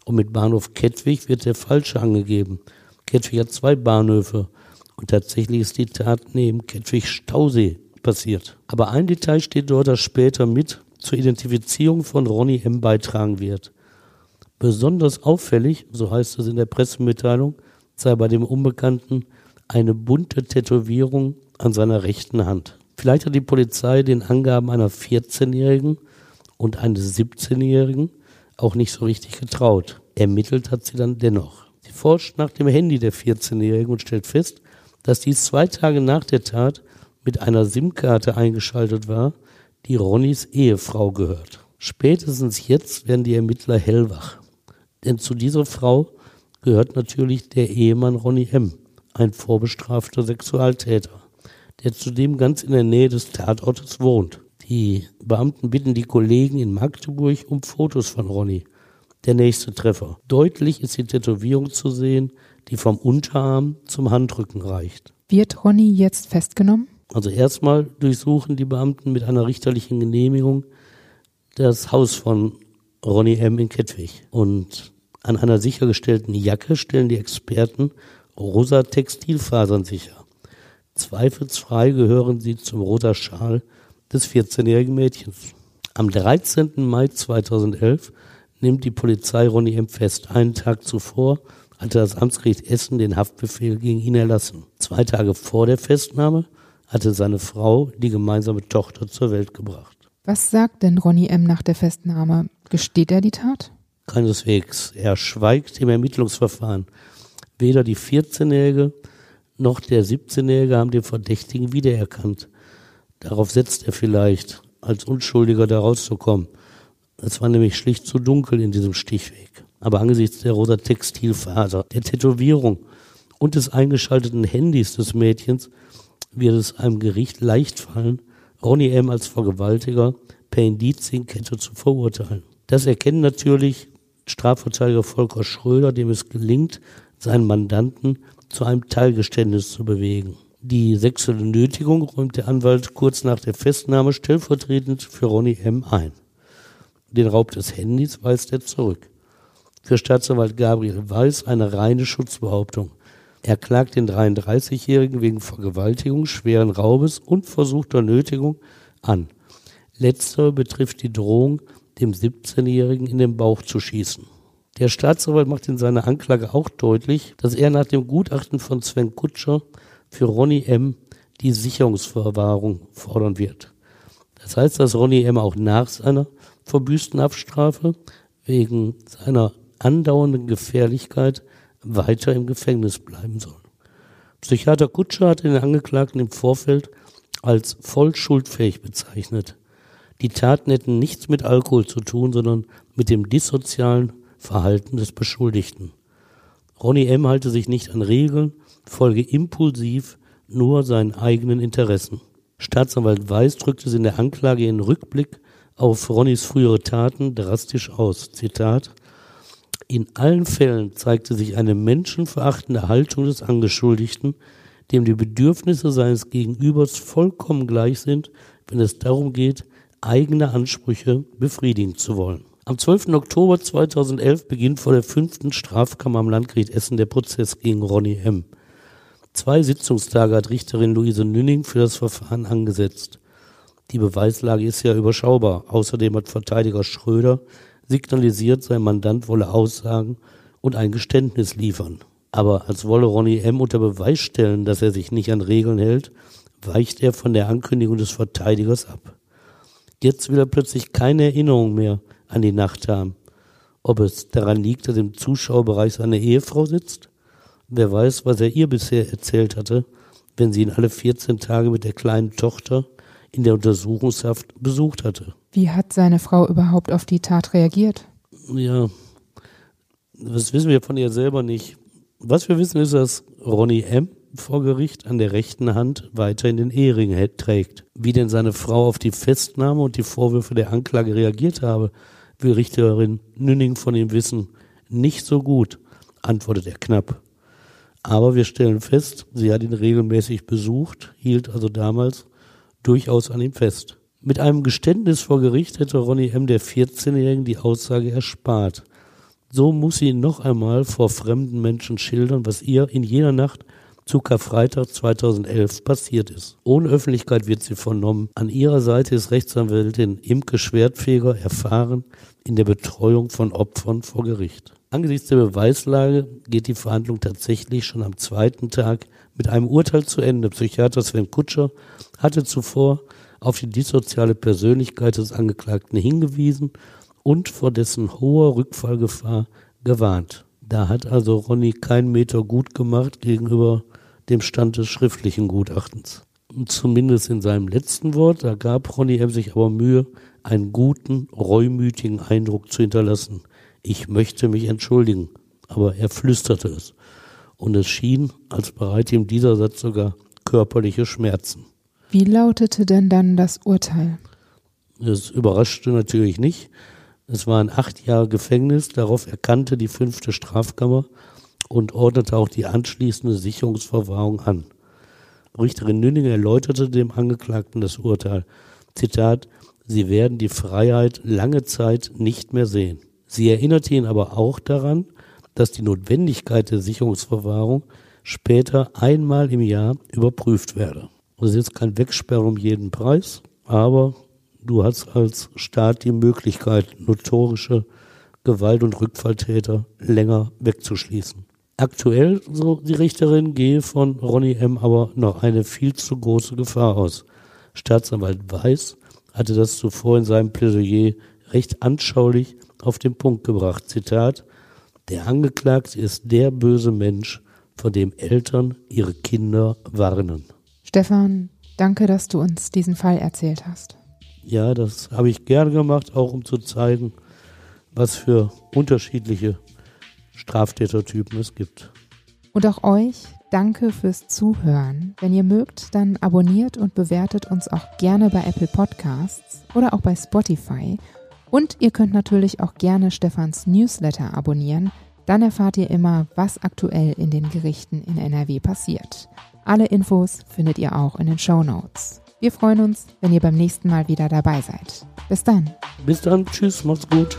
Und mit Bahnhof Kettwig wird der falsche angegeben. Kettwig hat zwei Bahnhöfe. Und tatsächlich ist die Tat neben Kettwig Stausee passiert. Aber ein Detail steht dort, das später mit zur Identifizierung von Ronny M. beitragen wird. Besonders auffällig, so heißt es in der Pressemitteilung, sei bei dem Unbekannten eine bunte Tätowierung an seiner rechten Hand. Vielleicht hat die Polizei den Angaben einer 14-Jährigen und eines 17-Jährigen auch nicht so richtig getraut. Ermittelt hat sie dann dennoch. Sie forscht nach dem Handy der 14-Jährigen und stellt fest, dass dies zwei Tage nach der Tat mit einer SIM-Karte eingeschaltet war, die Ronnys Ehefrau gehört. Spätestens jetzt werden die Ermittler hellwach. Denn zu dieser Frau gehört natürlich der Ehemann Ronny M., ein vorbestrafter Sexualtäter, der zudem ganz in der Nähe des Tatortes wohnt. Die Beamten bitten die Kollegen in Magdeburg um Fotos von Ronny. Der nächste Treffer. Deutlich ist die Tätowierung zu sehen, die vom Unterarm zum Handrücken reicht. Wird Ronny jetzt festgenommen? Also erstmal durchsuchen die Beamten mit einer richterlichen Genehmigung das Haus von Ronny M. in Kettwig. Und an einer sichergestellten Jacke stellen die Experten rosa Textilfasern sicher. Zweifelsfrei gehören sie zum rosa Schal des 14-jährigen Mädchens. Am 13. Mai 2011 nimmt die Polizei Ronny M. fest. Einen Tag zuvor hatte das Amtsgericht Essen den Haftbefehl gegen ihn erlassen. Zwei Tage vor der Festnahme hatte seine Frau die gemeinsame Tochter zur Welt gebracht. Was sagt denn Ronny M. nach der Festnahme? Gesteht er die Tat? Keineswegs. Er schweigt im Ermittlungsverfahren. Weder die 14-Jährige noch der 17-Jährige haben den Verdächtigen wiedererkannt. Darauf setzt er vielleicht, als Unschuldiger da rauszukommen. Es war nämlich schlicht zu dunkel in diesem Stichweg. Aber angesichts der rosa Textilfaser, der Tätowierung und des eingeschalteten Handys des Mädchens wird es einem Gericht leicht fallen, Ronny M. als Vergewaltiger per Indizienkette zu verurteilen. Das erkennen natürlich Strafverteidiger Volker Schröder, dem es gelingt, seinen Mandanten zu einem Teilgeständnis zu bewegen. Die sexuelle Nötigung räumt der Anwalt kurz nach der Festnahme stellvertretend für Ronny M. ein. Den Raub des Handys weist er zurück. Für Staatsanwalt Gabriel Weiß eine reine Schutzbehauptung. Er klagt den 33-Jährigen wegen Vergewaltigung, schweren Raubes und versuchter Nötigung an. Letztere betrifft die Drohung, dem 17-Jährigen in den Bauch zu schießen. Der Staatsanwalt macht in seiner Anklage auch deutlich, dass er nach dem Gutachten von Sven Kutscher für Ronny M. die Sicherungsverwahrung fordern wird. Das heißt, dass Ronny M. auch nach seiner verbüßten Haftstrafe wegen seiner andauernden Gefährlichkeit weiter im Gefängnis bleiben soll. Psychiater Kutscher hat den Angeklagten im Vorfeld als voll schuldfähig bezeichnet. Die Taten hätten nichts mit Alkohol zu tun, sondern mit dem dissozialen Verhalten des Beschuldigten. Ronny M. halte sich nicht an Regeln, folge impulsiv nur seinen eigenen Interessen. Staatsanwalt Weiß drückte es in der Anklage in Rückblick auf Ronnys frühere Taten drastisch aus. Zitat in allen Fällen zeigte sich eine menschenverachtende Haltung des Angeschuldigten, dem die Bedürfnisse seines Gegenübers vollkommen gleich sind, wenn es darum geht, eigene Ansprüche befriedigen zu wollen. Am 12. Oktober 2011 beginnt vor der fünften Strafkammer am Landgericht Essen der Prozess gegen Ronny M. Zwei Sitzungstage hat Richterin Luise Nünning für das Verfahren angesetzt. Die Beweislage ist ja überschaubar. Außerdem hat Verteidiger Schröder signalisiert, sein Mandant wolle aussagen und ein Geständnis liefern. Aber als wolle Ronny M. unter Beweis stellen, dass er sich nicht an Regeln hält, weicht er von der Ankündigung des Verteidigers ab. Jetzt will er plötzlich keine Erinnerung mehr an die Nacht haben. Ob es daran liegt, dass im Zuschauerbereich seine Ehefrau sitzt? Wer weiß, was er ihr bisher erzählt hatte, wenn sie ihn alle 14 Tage mit der kleinen Tochter in der Untersuchungshaft besucht hatte. Wie hat seine Frau überhaupt auf die Tat reagiert? Ja, das wissen wir von ihr selber nicht. Was wir wissen ist, dass Ronny M. vor Gericht an der rechten Hand weiterhin den Ehering trägt. Wie denn seine Frau auf die Festnahme und die Vorwürfe der Anklage reagiert habe, will Richterin Nünning von ihm wissen. Nicht so gut, antwortet er knapp. Aber wir stellen fest, sie hat ihn regelmäßig besucht, hielt also damals durchaus an ihm fest. Mit einem Geständnis vor Gericht hätte Ronny M. der 14-Jährigen die Aussage erspart. So muss sie noch einmal vor fremden Menschen schildern, was ihr in jener Nacht zu Karfreitag 2011 passiert ist. Ohne Öffentlichkeit wird sie vernommen. An ihrer Seite ist Rechtsanwältin Imke Schwertfeger erfahren in der Betreuung von Opfern vor Gericht. Angesichts der Beweislage geht die Verhandlung tatsächlich schon am zweiten Tag mit einem Urteil zu Ende. Psychiater Sven Kutscher hatte zuvor auf die dissoziale Persönlichkeit des Angeklagten hingewiesen und vor dessen hoher Rückfallgefahr gewarnt. Da hat also Ronny keinen Meter gut gemacht gegenüber dem Stand des schriftlichen Gutachtens. Zumindest in seinem letzten Wort, da gab Ronny M. sich aber Mühe, einen guten, reumütigen Eindruck zu hinterlassen. Ich möchte mich entschuldigen, aber er flüsterte es. Und es schien, als bereite ihm dieser Satz sogar körperliche Schmerzen. Wie lautete denn dann das Urteil? Das überraschte natürlich nicht. Es waren acht Jahre Gefängnis, darauf erkannte die fünfte Strafkammer und ordnete auch die anschließende Sicherungsverwahrung an. Richterin Nünning erläuterte dem Angeklagten das Urteil. Zitat, Sie werden die Freiheit lange Zeit nicht mehr sehen. Sie erinnerte ihn aber auch daran, dass die Notwendigkeit der Sicherungsverwahrung später einmal im Jahr überprüft werde. Das ist jetzt kein Wegsperren um jeden Preis, aber du hast als Staat die Möglichkeit, notorische Gewalt- und Rückfalltäter länger wegzuschließen. Aktuell, so die Richterin, gehe von Ronny M. aber noch eine viel zu große Gefahr aus. Staatsanwalt Weiß hatte das zuvor in seinem Plädoyer recht anschaulich auf den Punkt gebracht. Zitat, der Angeklagte ist der böse Mensch, vor dem Eltern ihre Kinder warnen. Stefan, danke, dass du uns diesen Fall erzählt hast. Ja, das habe ich gerne gemacht, auch um zu zeigen, was für unterschiedliche Straftätertypen es gibt. Und auch euch danke fürs Zuhören. Wenn ihr mögt, dann abonniert und bewertet uns auch gerne bei Apple Podcasts oder auch bei Spotify. Und ihr könnt natürlich auch gerne Stefans Newsletter abonnieren. Dann erfahrt ihr immer, was aktuell in den Gerichten in NRW passiert. Alle Infos findet ihr auch in den Show Notes. Wir freuen uns, wenn ihr beim nächsten Mal wieder dabei seid. Bis dann. Bis dann. Tschüss. Macht's gut.